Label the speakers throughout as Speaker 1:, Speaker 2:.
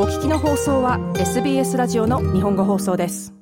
Speaker 1: お聞きの放送は SBS ラジオの日本語放送です。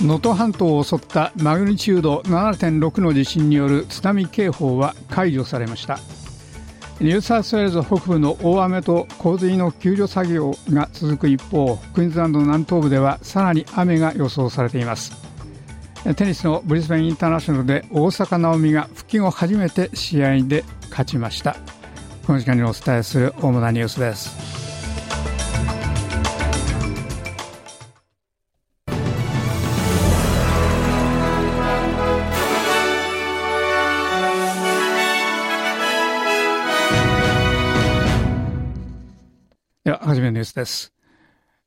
Speaker 2: 能登半島を襲ったマグニチュード7.6の地震による津波警報は解除されました。ニューサウスウェールズ北部の大雨と洪水の救助作業が続く一方クイーンズランドの南東部ではさらに雨が予想されています。テニスのブリスベンインターナショナルで大坂なおみが復帰後初めて試合で勝ちました。この時間にお伝えする主なニュースです。めニュースです。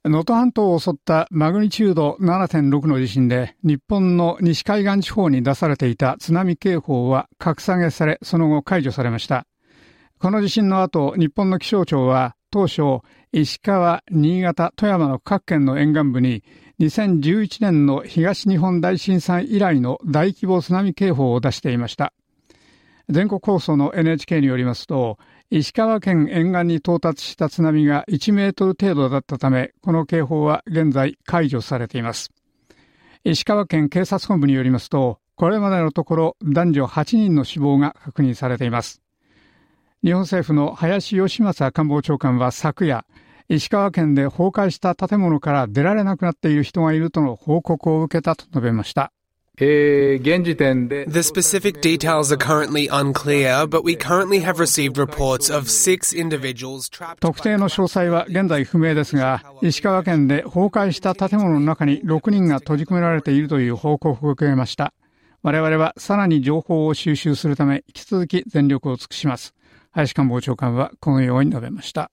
Speaker 2: 能登半島を襲ったマグニチュード7.6の地震で日本の西海岸地方に出されていた津波警報は格下げされその後解除されましたこの地震の後日本の気象庁は当初石川、新潟、富山の各県の沿岸部に2011年の東日本大震災以来の大規模津波警報を出していました全国放送の NHK によりますと石川県沿岸に到達した津波が1メートル程度だったため、この警報は現在解除されています。石川県警察本部によりますと、これまでのところ男女8人の死亡が確認されています。日本政府の林芳正官房長官は昨夜、石川県で崩壊した建物から出られなくなっている人がいるとの報告を受けたと述べました。
Speaker 3: The specific details are currently unclear, but we currently have received reports of six individuals trapped.
Speaker 2: 特定の詳細は現在不明ですが、石川県で崩壊した建物の中に6人が閉じ込められているという報告を受けました。我々はさらに情報を収集するため、引き続き全力を尽くします。林官房長官はこのように述べました。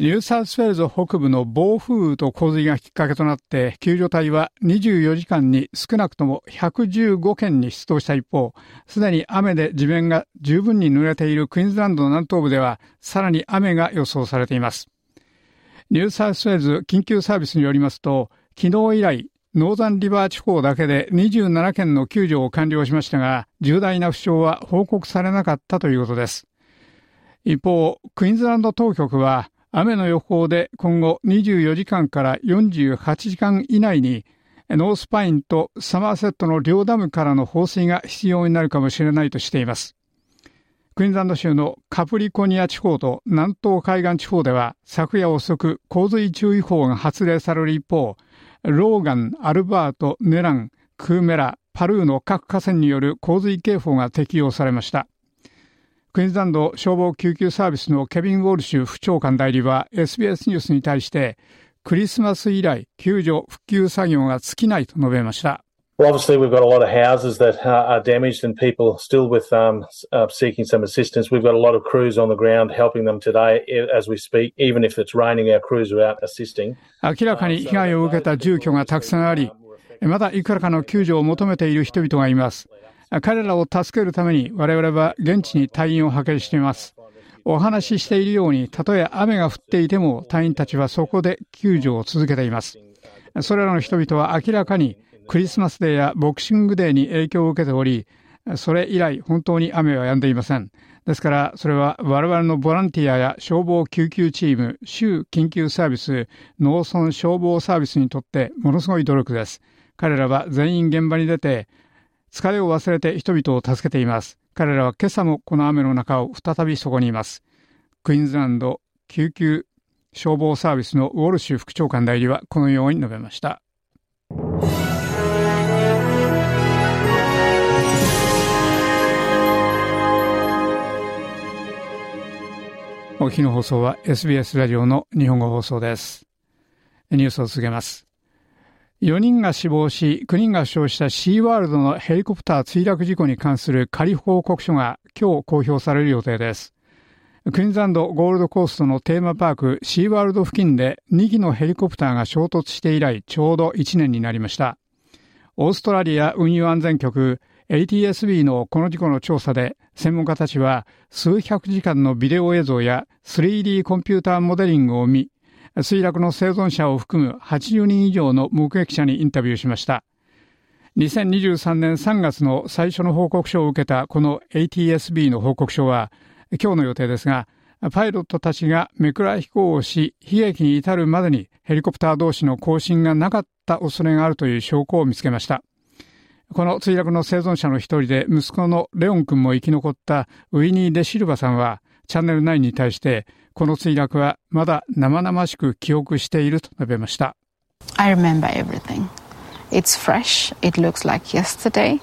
Speaker 2: ニューサウスウェールズ北部の暴風雨と洪水がきっかけとなって救助隊は24時間に少なくとも115件に出動した一方すでに雨で地面が十分に濡れているクイーンズランドの南東部ではさらに雨が予想されています。ニューサウスウェールズ緊急サービスによりますと昨日以来ノーザンリバー地方だけで27件の救助を完了しましたが重大な負傷は報告されなかったということです。一方クイーンズランド当局は雨の予報で今後24時間から48時間以内にノースパインとサマーセットの両ダムからの放水が必要になるかもしれないとしています。クイーンズランド州のカプリコニア地方と南東海岸地方では昨夜遅く洪水注意報が発令される一方、ローガン、アルバート、ネラン、クーメラ、パルーの各河川による洪水警報が適用されました。クイーンズランド消防救急サービスのケビン・ウォルシュ副長官代理は SBS ニュースに対してクリスマス以来救助復旧作業が尽きないと述べました。明らかに被害を受けた住居がたくさんあり、まだいくらかの救助を求めている人々がいます。彼らを助けるために我々は現地に隊員を派遣しています。お話ししているように、たとえ雨が降っていても隊員たちはそこで救助を続けています。それらの人々は明らかにクリスマスデーやボクシングデーに影響を受けており、それ以来本当に雨は止んでいません。ですから、それは我々のボランティアや消防救急チーム、州緊急サービス、農村消防サービスにとってものすごい努力です。彼らは全員現場に出て、疲れを忘れて人々を助けています。彼らは今朝もこの雨の中を再びそこにいます。クイーンズランド救急消防サービスのウォルシュ副長官代理はこのように述べました。お日の放送は SBS ラジオの日本語放送です。ニュースを続けます。4人が死亡し、9人が負傷したシーワールドのヘリコプター墜落事故に関する仮報告書が今日公表される予定です。クイーンズランドゴールドコーストのテーマパークシーワールド付近で2機のヘリコプターが衝突して以来ちょうど1年になりました。オーストラリア運輸安全局 ATSB のこの事故の調査で専門家たちは数百時間のビデオ映像や 3D コンピューターモデリングを見墜落の生存者を含む80人以上の目撃者にインタビューしました。2023年3月の最初の報告書を受けたこの ATSB の報告書は今日の予定ですが、パイロットたちがめくら飛行をし、悲劇に至るまでにヘリコプター同士の交信がなかった恐れがあるという証拠を見つけました。この墜落の生存者の一人で息子のレオン君も生き残ったウィニー・デシルバさんはチャンネル9に対してこの墜落はまだ生々しく記憶していると述べました。
Speaker 4: I remember everything. It's fresh. It looks like yesterday.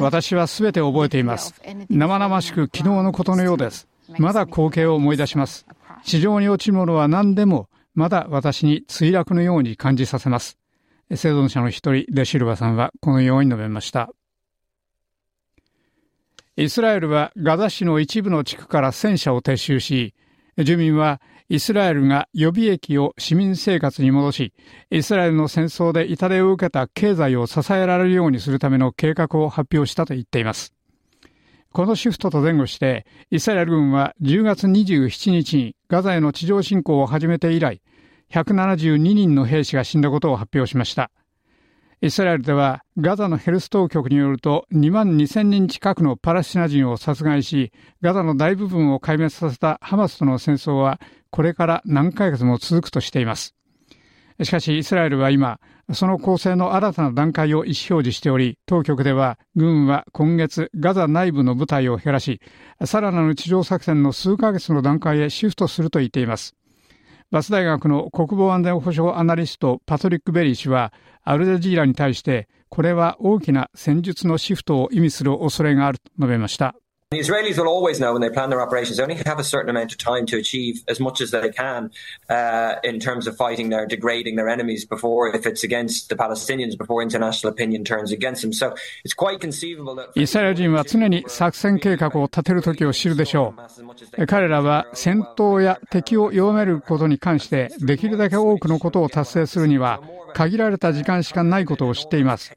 Speaker 2: 私はすべて覚えています。生々しく昨日のことのようです。まだ光景を思い出します。地上に落ちるものは何でも、まだ私に墜落のように感じさせます。生存者の一人、デシルバさんはこのように述べました。イスラエルはガザ市の一部の地区から戦車を撤収し、住民はイスラエルが予備役を市民生活に戻し、イスラエルの戦争で痛手を受けた経済を支えられるようにするための計画を発表したと言っています。このシフトと前後して、イスラエル軍は10月27日にガザへの地上侵攻を始めて以来、172人の兵士が死んだことを発表しました。イスラエルではガザのヘルス当局によると2万2000人近くのパレスチナ人を殺害しガザの大部分を壊滅させたハマスとの戦争はこれから何ヶ月も続くとしています。しかしイスラエルは今その構成の新たな段階を意思表示しており当局では軍は今月ガザ内部の部隊を減らしさらなる地上作戦の数ヶ月の段階へシフトすると言っています。バス大学の国防安全保障アナリストパトリック・ベリー氏はアルジャジーラに対してこれは大きな戦術のシフトを意味する恐れがあると述べました。
Speaker 5: The Israelis will always know when they plan their operations, they only have a certain amount of time to achieve as much as they can uh, in terms of fighting their, degrading their enemies before, if it's against the Palestinians, before international opinion turns against them. So it's quite conceivable that. イスラエル人は常に作戦計画を立てる時を知るでしょう。彼らは戦闘や敵を弱めることに関してできるだけ多くのことを達成するには限られた時間しかないことを知っています。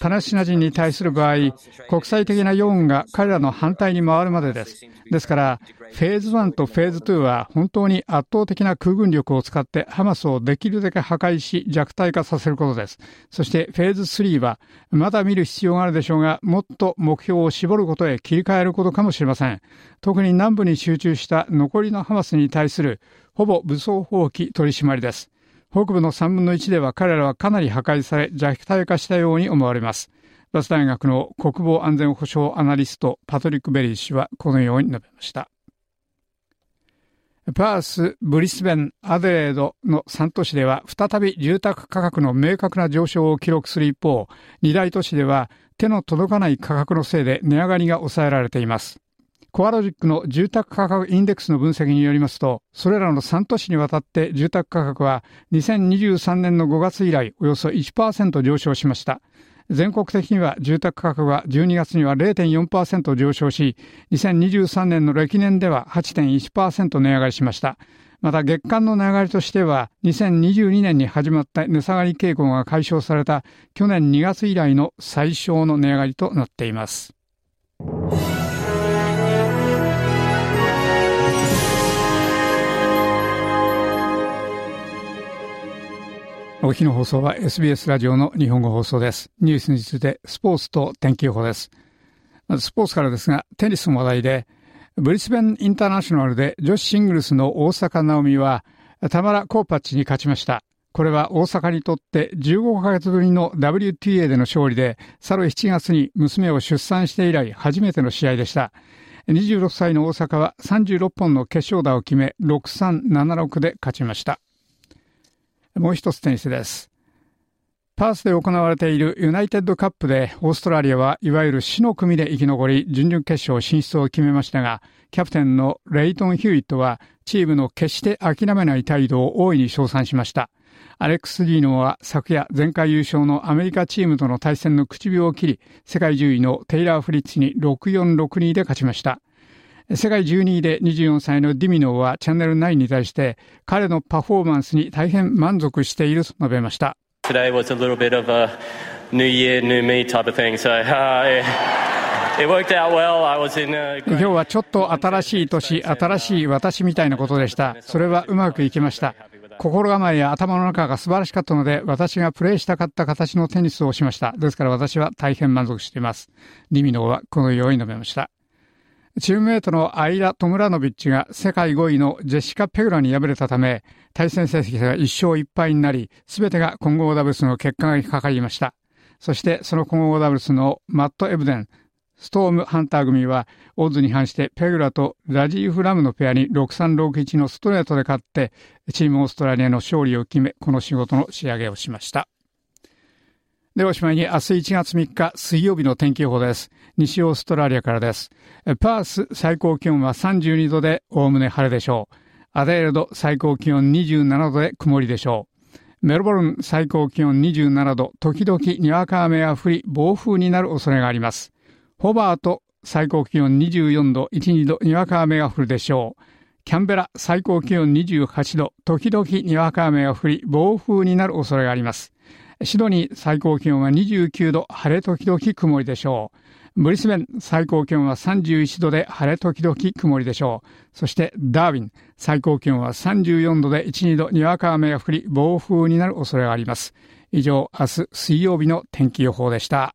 Speaker 5: パレスチナ人に対する場合、国際的な世論が彼らの反対に回るまでです。ですから、フェーズ1とフェーズ2は本当に圧倒的な空軍力を使ってハマスをできるだけ破壊し弱体化させることです。そしてフェーズ3はまだ見る必要があるでしょうが、もっと目標を絞ることへ切り替えることかもしれません。特に南部に集中した残りのハマスに対するほぼ武装放棄取り締まりです。北部の3分の1では彼らはかなり破壊され弱体化したように思われます。バス大学の国防安全保障アナリストパトリック・ベリー氏はこのように述べました。パース、ブリスベン、アデレードの3都市では再び住宅価格の明確な上昇を記録する一方、2大都市では手の届かない価格のせいで値上がりが抑えられています。コアロジックの住宅価格インデックスの分析によりますと、それらの3都市にわたって住宅価格は2023年の5月以来およそ1%上昇しました。全国的には住宅価格は12月には0.4%上昇し、2023年の歴年では8.1%値上がりしました。また月間の値上がりとしては、2022年に始まった値下がり傾向が解消された去年2月以来の最小の値上がりとなっています。お日の放送は SBS ラジオの日本語放送です。ニュースについてスポーツと天気予報です。まずスポーツからですが、テニスの話題で、ブリスベンインターナショナルで女子シングルスの大坂なおみは、タマラ・コーパッチに勝ちました。これは大阪にとって15ヶ月ぶりの WTA での勝利で、去る7月に娘を出産して以来初めての試合でした。26歳の大阪は36本の決勝打を決め、6-3-7-6で勝ちました。もう一つテニスです。パースで行われているユナイテッドカップでオーストラリアはいわゆる死の組で生き残り準々決勝進出を決めましたがキャプテンのレイトン・ヒューイットはチームの決して諦めない態度を大いに称賛しましたアレックス・ディーノは昨夜前回優勝のアメリカチームとの対戦の口火を切り世界10位のテイラー・フリッツに6-4-6-2で勝ちました世界12位で24歳のディミノはチャンネル9に対して彼のパフォーマンスに大変満足していると述べました。
Speaker 6: Today was a little bit of a new year, new me type of thing. So, uh,
Speaker 2: 今日はちょっと新しい年、新しい私みたいなことでした。それはうまくいきました。心構えや頭の中が素晴らしかったので、私がプレイしたかった形のテニスをしました。ですから私は大変満足しています。リミノーはこのように述べました。チームメイトのアイラ・トムラノビッチが世界5位のジェシカ・ペグラに敗れたため、対戦成績が1勝1敗になり、すべてが混合ダブルスの結果がかかりました。そしてその混合ダブルスのマット・エブデン、ストームハンター組は、オッズに反してペグラとラジーフ・ラムのペアに6-3-6-1のストレートで勝って、チームオーストラリアの勝利を決め、この仕事の仕上げをしました。ではおしまいに明日1月3日水曜日の天気予報です。西オーストラリアからです。パース最高気温は32度でおおむね晴れでしょう。アデールド最高気温27度で曇りでしょう。メルボルン最高気温27度、時々にわか雨が降り、暴風になる恐れがあります。ホバート最高気温24度、1、2度にわか雨が降るでしょう。キャンベラ最高気温28度、時々にわか雨が降り、暴風になる恐れがあります。シドニー最高気温は29度、晴れ時々曇りでしょう。ブリスベン最高気温は31度で晴れ時々曇りでしょう。そしてダーウィン最高気温は34度で1、2度にわか雨が降り暴風になる恐れがあります。以上、明日水曜日の天気予報でした。